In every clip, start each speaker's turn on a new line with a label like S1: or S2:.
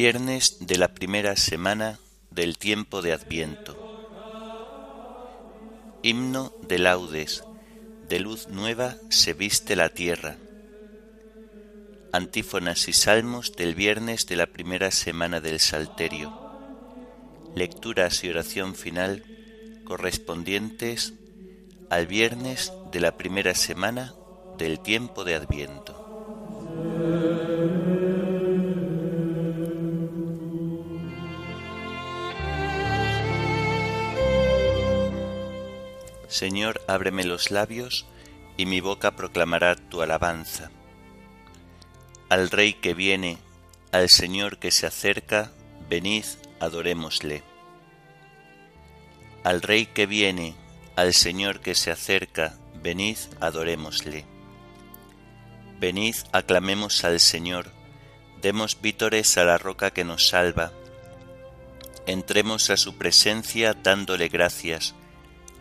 S1: Viernes de la primera semana del tiempo de Adviento. Himno de laudes de luz nueva se viste la tierra. Antífonas y salmos del viernes de la primera semana del Salterio. Lecturas y oración final correspondientes al viernes de la primera semana del tiempo de Adviento. Señor, ábreme los labios, y mi boca proclamará tu alabanza. Al Rey que viene, al Señor que se acerca, venid, adorémosle. Al Rey que viene, al Señor que se acerca, venid, adorémosle. Venid, aclamemos al Señor, demos vítores a la roca que nos salva. Entremos a su presencia dándole gracias,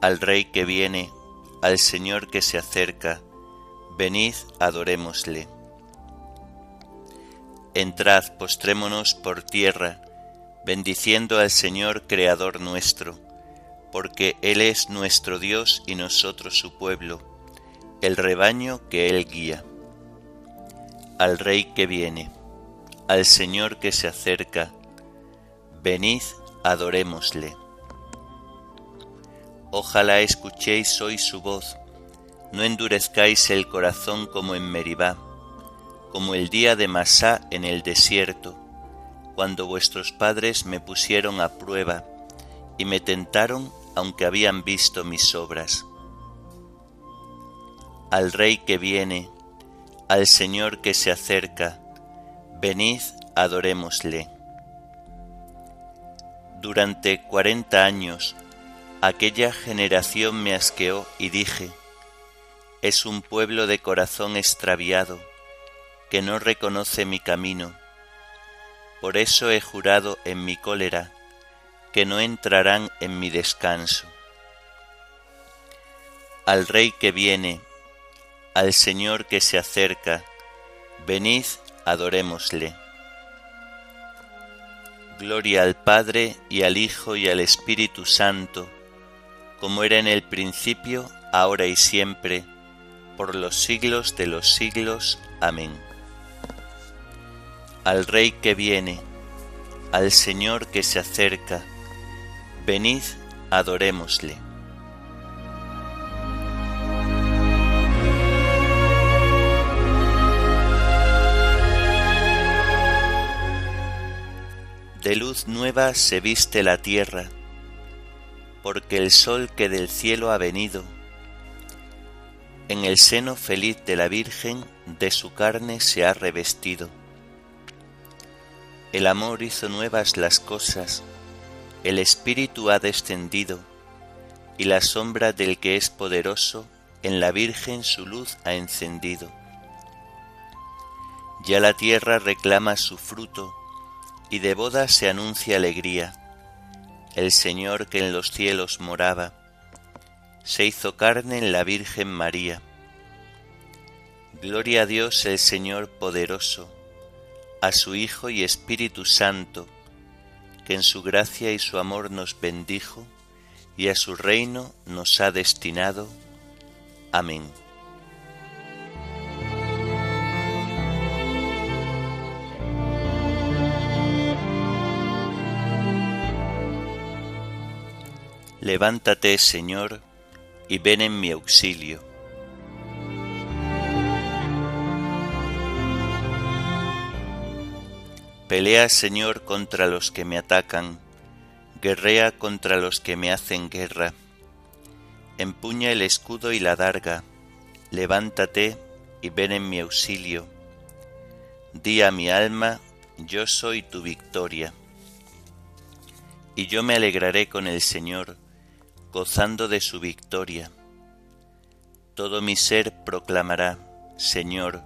S1: al Rey que viene, al Señor que se acerca, venid, adorémosle. Entrad, postrémonos por tierra, bendiciendo al Señor Creador nuestro, porque Él es nuestro Dios y nosotros su pueblo, el rebaño que Él guía. Al Rey que viene, al Señor que se acerca, venid, adorémosle. Ojalá escuchéis hoy su voz, no endurezcáis el corazón como en Meribá, como el día de Masá en el desierto, cuando vuestros padres me pusieron a prueba y me tentaron aunque habían visto mis obras. Al Rey que viene, al Señor que se acerca, venid, adorémosle. Durante cuarenta años Aquella generación me asqueó y dije, es un pueblo de corazón extraviado, que no reconoce mi camino. Por eso he jurado en mi cólera, que no entrarán en mi descanso. Al Rey que viene, al Señor que se acerca, venid, adorémosle. Gloria al Padre y al Hijo y al Espíritu Santo, como era en el principio, ahora y siempre, por los siglos de los siglos. Amén. Al Rey que viene, al Señor que se acerca, venid, adorémosle. De luz nueva se viste la tierra, porque el sol que del cielo ha venido, en el seno feliz de la Virgen de su carne se ha revestido. El amor hizo nuevas las cosas, el Espíritu ha descendido, y la sombra del que es poderoso en la Virgen su luz ha encendido. Ya la tierra reclama su fruto, y de boda se anuncia alegría el Señor que en los cielos moraba, se hizo carne en la Virgen María. Gloria a Dios el Señor poderoso, a su Hijo y Espíritu Santo, que en su gracia y su amor nos bendijo y a su reino nos ha destinado. Amén. Levántate, Señor, y ven en mi auxilio. Pelea, Señor, contra los que me atacan, guerrea contra los que me hacen guerra. Empuña el escudo y la darga, levántate y ven en mi auxilio. Di a mi alma, yo soy tu victoria. Y yo me alegraré con el Señor, gozando de su victoria. Todo mi ser proclamará, Señor,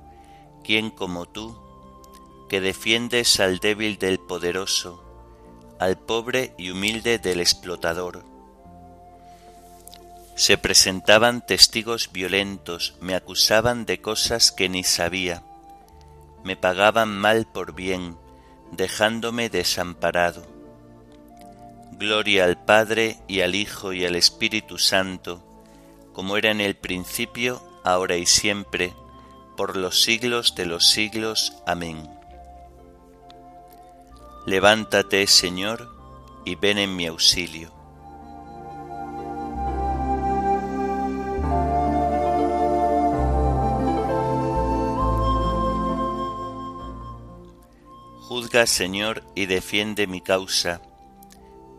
S1: ¿quién como tú? que defiendes al débil del poderoso, al pobre y humilde del explotador. Se presentaban testigos violentos, me acusaban de cosas que ni sabía, me pagaban mal por bien, dejándome desamparado. Gloria al Padre y al Hijo y al Espíritu Santo, como era en el principio, ahora y siempre, por los siglos de los siglos. Amén. Levántate, Señor, y ven en mi auxilio. Juzga, Señor, y defiende mi causa,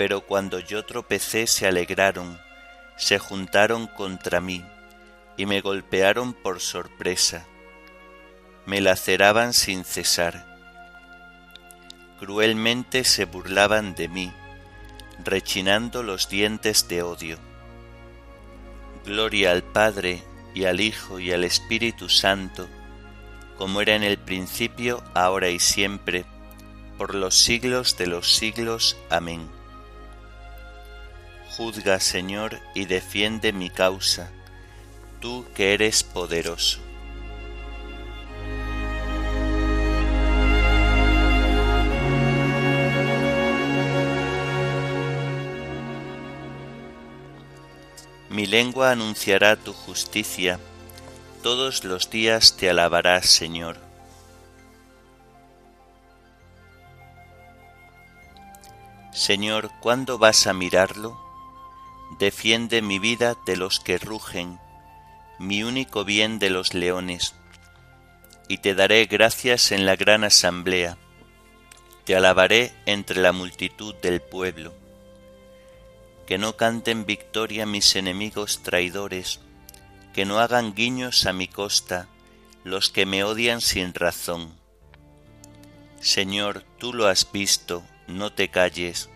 S1: Pero cuando yo tropecé se alegraron, se juntaron contra mí y me golpearon por sorpresa. Me laceraban sin cesar cruelmente se burlaban de mí, rechinando los dientes de odio. Gloria al Padre y al Hijo y al Espíritu Santo, como era en el principio, ahora y siempre, por los siglos de los siglos. Amén. Juzga, Señor, y defiende mi causa, tú que eres poderoso. Mi lengua anunciará tu justicia, todos los días te alabarás, Señor. Señor, ¿cuándo vas a mirarlo? Defiende mi vida de los que rugen, mi único bien de los leones, y te daré gracias en la gran asamblea, te alabaré entre la multitud del pueblo que no canten victoria mis enemigos traidores, que no hagan guiños a mi costa los que me odian sin razón. Señor, tú lo has visto, no te calles.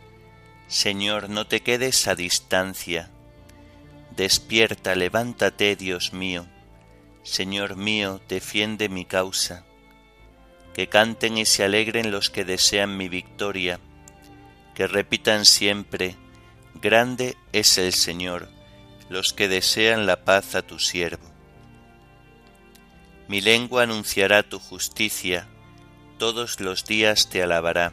S1: Señor, no te quedes a distancia. Despierta, levántate, Dios mío. Señor mío, defiende mi causa. Que canten y se alegren los que desean mi victoria, que repitan siempre, Grande es el Señor, los que desean la paz a tu siervo. Mi lengua anunciará tu justicia, todos los días te alabará.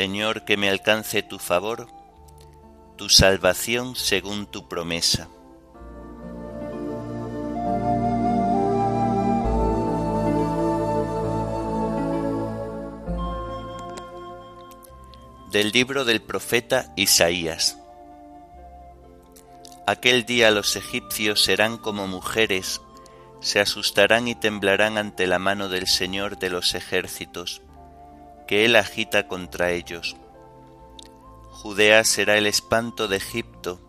S1: Señor, que me alcance tu favor, tu salvación según tu promesa. Del libro del profeta Isaías. Aquel día los egipcios serán como mujeres, se asustarán y temblarán ante la mano del Señor de los ejércitos, que Él agita contra ellos. Judea será el espanto de Egipto,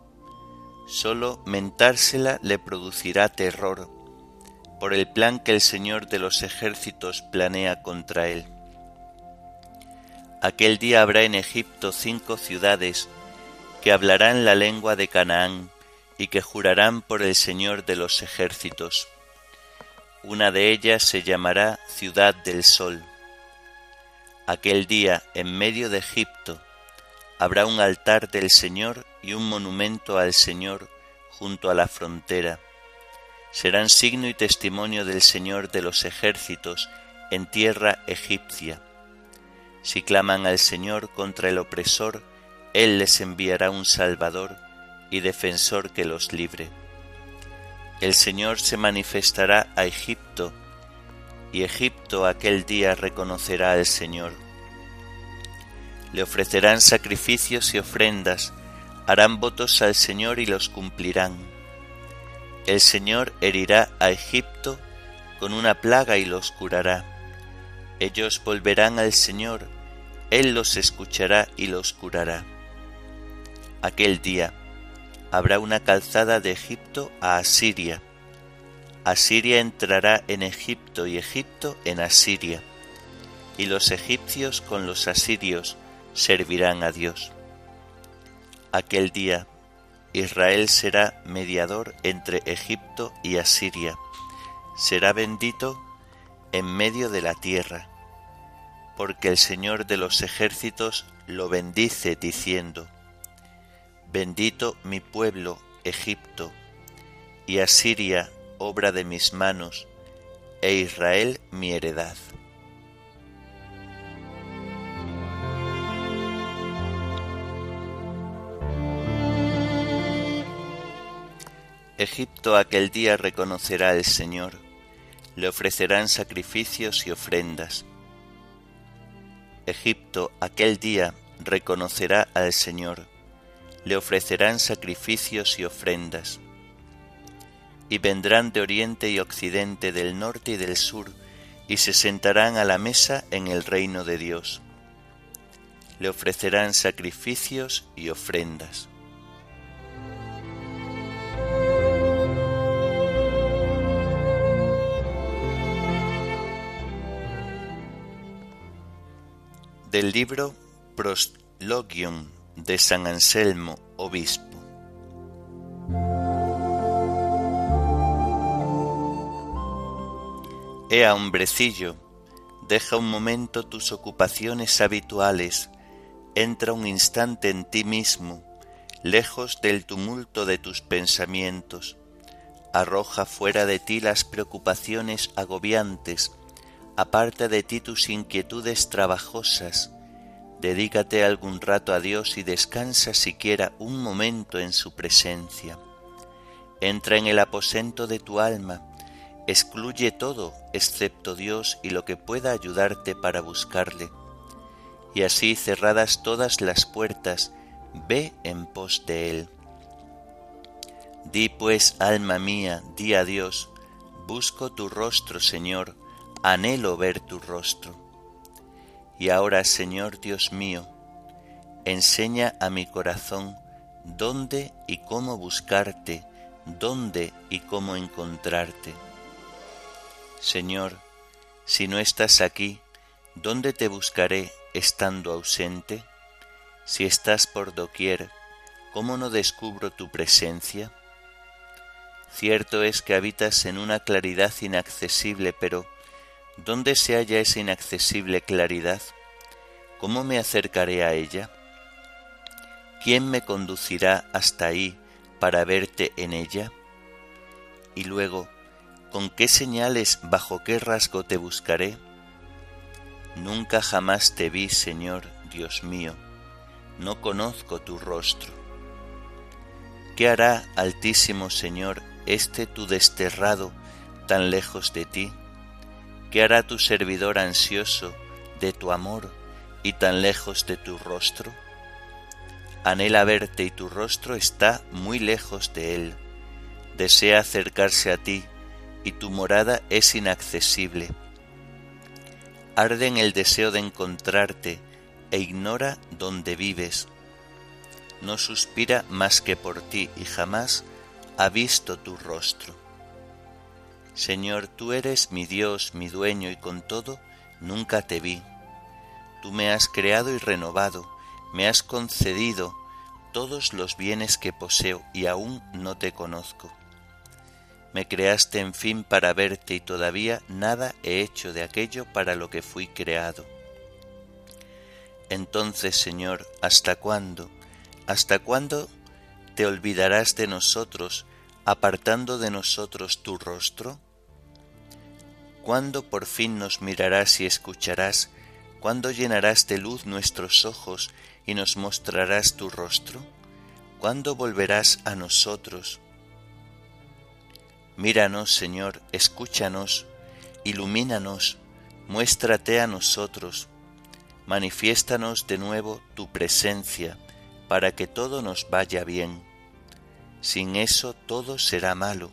S1: sólo mentársela le producirá terror, por el plan que el Señor de los ejércitos planea contra él Aquel día habrá en Egipto cinco ciudades que hablarán la lengua de Canaán y que jurarán por el Señor de los ejércitos. Una de ellas se llamará Ciudad del Sol. Aquel día, en medio de Egipto, habrá un altar del Señor y un monumento al Señor junto a la frontera. Serán signo y testimonio del Señor de los ejércitos en tierra egipcia. Si claman al Señor contra el opresor, Él les enviará un Salvador y defensor que los libre. El Señor se manifestará a Egipto, y Egipto aquel día reconocerá al Señor. Le ofrecerán sacrificios y ofrendas, harán votos al Señor y los cumplirán. El Señor herirá a Egipto con una plaga y los curará ellos volverán al Señor, Él los escuchará y los curará. Aquel día habrá una calzada de Egipto a Asiria. Asiria entrará en Egipto y Egipto en Asiria, y los egipcios con los asirios servirán a Dios. Aquel día Israel será mediador entre Egipto y Asiria. Será bendito en medio de la tierra porque el Señor de los ejércitos lo bendice diciendo, Bendito mi pueblo, Egipto, y Asiria, obra de mis manos, e Israel mi heredad. Egipto aquel día reconocerá al Señor, le ofrecerán sacrificios y ofrendas, Egipto aquel día reconocerá al Señor, le ofrecerán sacrificios y ofrendas. Y vendrán de oriente y occidente, del norte y del sur, y se sentarán a la mesa en el reino de Dios. Le ofrecerán sacrificios y ofrendas. Del libro Proslogium de San Anselmo, obispo. Ea, hombrecillo, deja un momento tus ocupaciones habituales, entra un instante en ti mismo, lejos del tumulto de tus pensamientos, arroja fuera de ti las preocupaciones agobiantes, aparta de ti tus inquietudes trabajosas, dedícate algún rato a Dios y descansa siquiera un momento en su presencia. Entra en el aposento de tu alma, excluye todo excepto Dios y lo que pueda ayudarte para buscarle. Y así cerradas todas las puertas, ve en pos de Él. Di pues, alma mía, di a Dios, busco tu rostro, Señor, anhelo ver tu rostro. Y ahora, Señor Dios mío, enseña a mi corazón dónde y cómo buscarte, dónde y cómo encontrarte. Señor, si no estás aquí, ¿dónde te buscaré estando ausente? Si estás por doquier, ¿cómo no descubro tu presencia? Cierto es que habitas en una claridad inaccesible, pero ¿Dónde se halla esa inaccesible claridad? ¿Cómo me acercaré a ella? ¿Quién me conducirá hasta ahí para verte en ella? Y luego, ¿con qué señales, bajo qué rasgo te buscaré? Nunca jamás te vi, Señor, Dios mío, no conozco tu rostro. ¿Qué hará, Altísimo Señor, este tu desterrado tan lejos de ti? ¿Qué hará tu servidor ansioso de tu amor y tan lejos de tu rostro? Anhela verte y tu rostro está muy lejos de él. Desea acercarse a ti y tu morada es inaccesible. Arde en el deseo de encontrarte e ignora dónde vives. No suspira más que por ti y jamás ha visto tu rostro. Señor, tú eres mi Dios, mi dueño, y con todo nunca te vi. Tú me has creado y renovado, me has concedido todos los bienes que poseo y aún no te conozco. Me creaste en fin para verte y todavía nada he hecho de aquello para lo que fui creado. Entonces, Señor, ¿hasta cuándo? ¿Hasta cuándo te olvidarás de nosotros, apartando de nosotros tu rostro? ¿Cuándo por fin nos mirarás y escucharás? ¿Cuándo llenarás de luz nuestros ojos y nos mostrarás tu rostro? ¿Cuándo volverás a nosotros? Míranos, Señor, escúchanos, ilumínanos, muéstrate a nosotros, manifiéstanos de nuevo tu presencia, para que todo nos vaya bien. Sin eso todo será malo.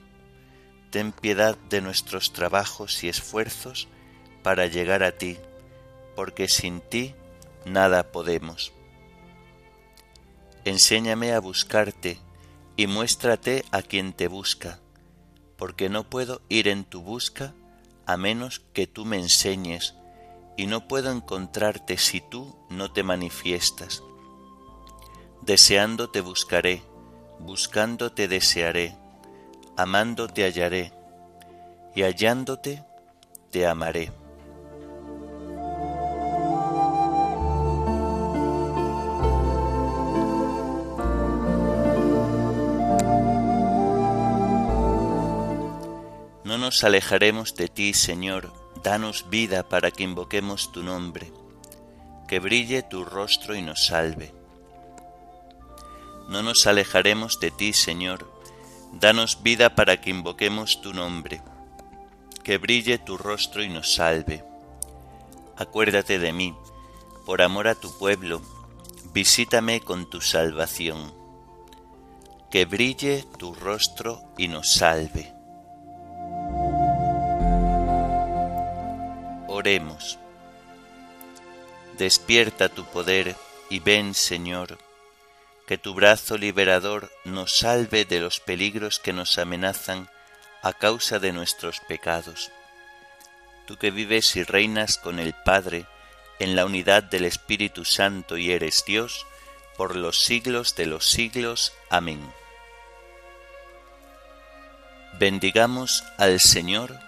S1: Ten piedad de nuestros trabajos y esfuerzos para llegar a ti, porque sin ti nada podemos. Enséñame a buscarte y muéstrate a quien te busca, porque no puedo ir en tu busca a menos que tú me enseñes, y no puedo encontrarte si tú no te manifiestas. Deseando te buscaré, buscando te desearé, amando te hallaré, y hallándote te amaré. No nos alejaremos de ti, Señor, danos vida para que invoquemos tu nombre, que brille tu rostro y nos salve. No nos alejaremos de ti, Señor, danos vida para que invoquemos tu nombre, que brille tu rostro y nos salve. Acuérdate de mí, por amor a tu pueblo, visítame con tu salvación. Que brille tu rostro y nos salve. Oremos. Despierta tu poder y ven, Señor, que tu brazo liberador nos salve de los peligros que nos amenazan a causa de nuestros pecados. Tú que vives y reinas con el Padre en la unidad del Espíritu Santo y eres Dios, por los siglos de los siglos. Amén. Bendigamos al Señor